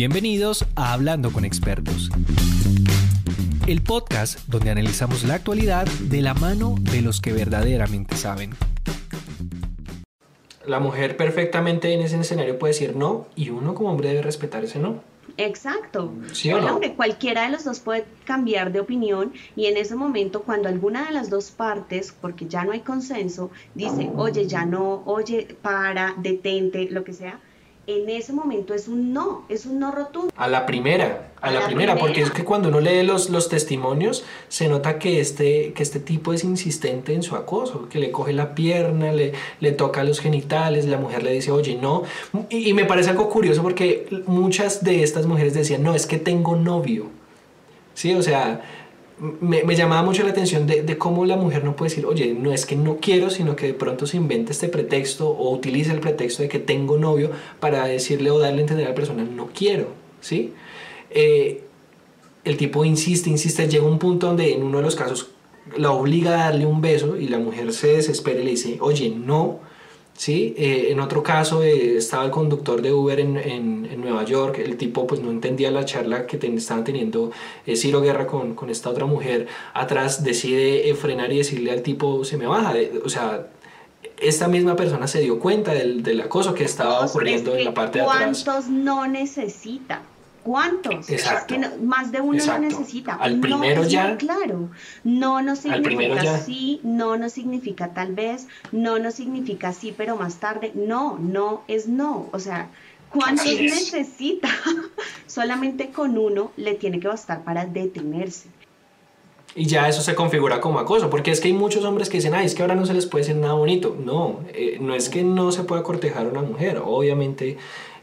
Bienvenidos a Hablando con Expertos, el podcast donde analizamos la actualidad de la mano de los que verdaderamente saben. La mujer perfectamente en ese escenario puede decir no y uno como hombre debe respetar ese no. Exacto. ¿Sí o el no? hombre, cualquiera de los dos puede cambiar de opinión y en ese momento cuando alguna de las dos partes, porque ya no hay consenso, dice, oye, ya no, oye, para, detente, lo que sea, en ese momento es un no, es un no rotundo. A la primera, a, A la, la primera, porque es que cuando uno lee los, los testimonios se nota que este, que este tipo es insistente en su acoso, que le coge la pierna, le, le toca los genitales, la mujer le dice, oye, no. Y, y me parece algo curioso porque muchas de estas mujeres decían, no, es que tengo novio. Sí, o sea, me, llamaba mucho la atención de, de cómo la mujer no puede decir, oye, no es que no quiero, sino que de pronto se inventa este pretexto o utiliza el pretexto de que tengo novio para decirle o darle a entender a la persona, no quiero, ¿sí? Eh, el tipo insiste, insiste, llega un punto donde en uno de los casos la obliga a darle un beso y la mujer se desespera y le dice, oye, no, ¿sí? Eh, en otro caso eh, estaba el conductor de Uber en, en- en Nueva York, el tipo pues no entendía la charla que ten- estaban teniendo eh, Ciro Guerra con, con esta otra mujer, atrás decide eh, frenar y decirle al tipo, se me baja, de- o sea... Esta misma persona se dio cuenta del, del acoso que estaba ocurriendo es que en la parte de atrás. ¿Cuántos no necesita? ¿Cuántos? Exacto. Es que no- más de uno Exacto. lo necesita. Al No, primero ya- Claro. No no Al primero significa sí, no no significa tal vez, no no significa sí, pero más tarde. No, no es no. O sea, ¿cuántos necesita? Solamente con uno le tiene que bastar para detenerse. Y ya eso se configura como acoso, porque es que hay muchos hombres que dicen, ay, es que ahora no se les puede decir nada bonito. No, eh, no es que no se pueda cortejar a una mujer, obviamente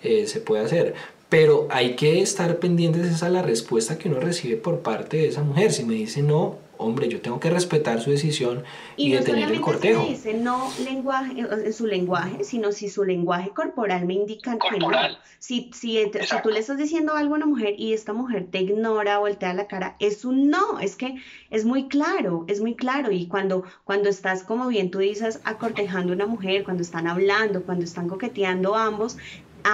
eh, se puede hacer, pero hay que estar pendientes es a la respuesta que uno recibe por parte de esa mujer. Si me dice no, hombre, yo tengo que respetar su decisión y, Y no detener el cortejo. dice no lenguaje, eh, en su lenguaje, sino si su lenguaje corporal me indica que no. Si, si, si tú le estás diciendo algo a una mujer y esta mujer te ignora, voltea la cara, es un no, es que es muy claro, es muy claro. Y cuando, cuando estás, como bien tú dices, acortejando a una mujer, cuando están hablando, cuando están coqueteando ambos,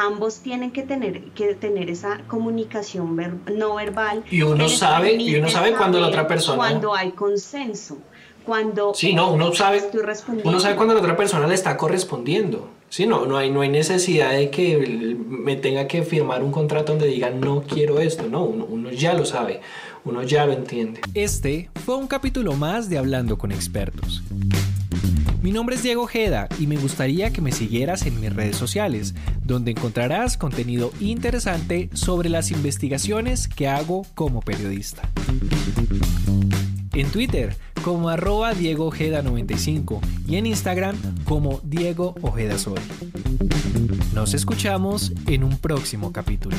ambos tienen que tener, que tener esa comunicación ver- no verbal. Y uno sabe- y uno sabe cuando la otra persona- Cuando hay consenso. Cuando Sí, no, uno sabe, estoy respondiendo. uno sabe cuando la otra persona le está correspondiendo. Sí, no, no hay, no hay necesidad de que me tenga que firmar un contrato donde diga no quiero esto. No, uno, uno ya lo sabe, uno ya lo entiende. Este fue un capítulo más de Hablando con Expertos. Mi nombre es Diego Ojeda y me gustaría que me siguieras en mis redes sociales, donde encontrarás contenido interesante sobre las investigaciones que hago como periodista. En Twitter como arroba Diego Ojeda 95 y en Instagram como Diego Ojeda Soy. Nos escuchamos en un próximo capítulo.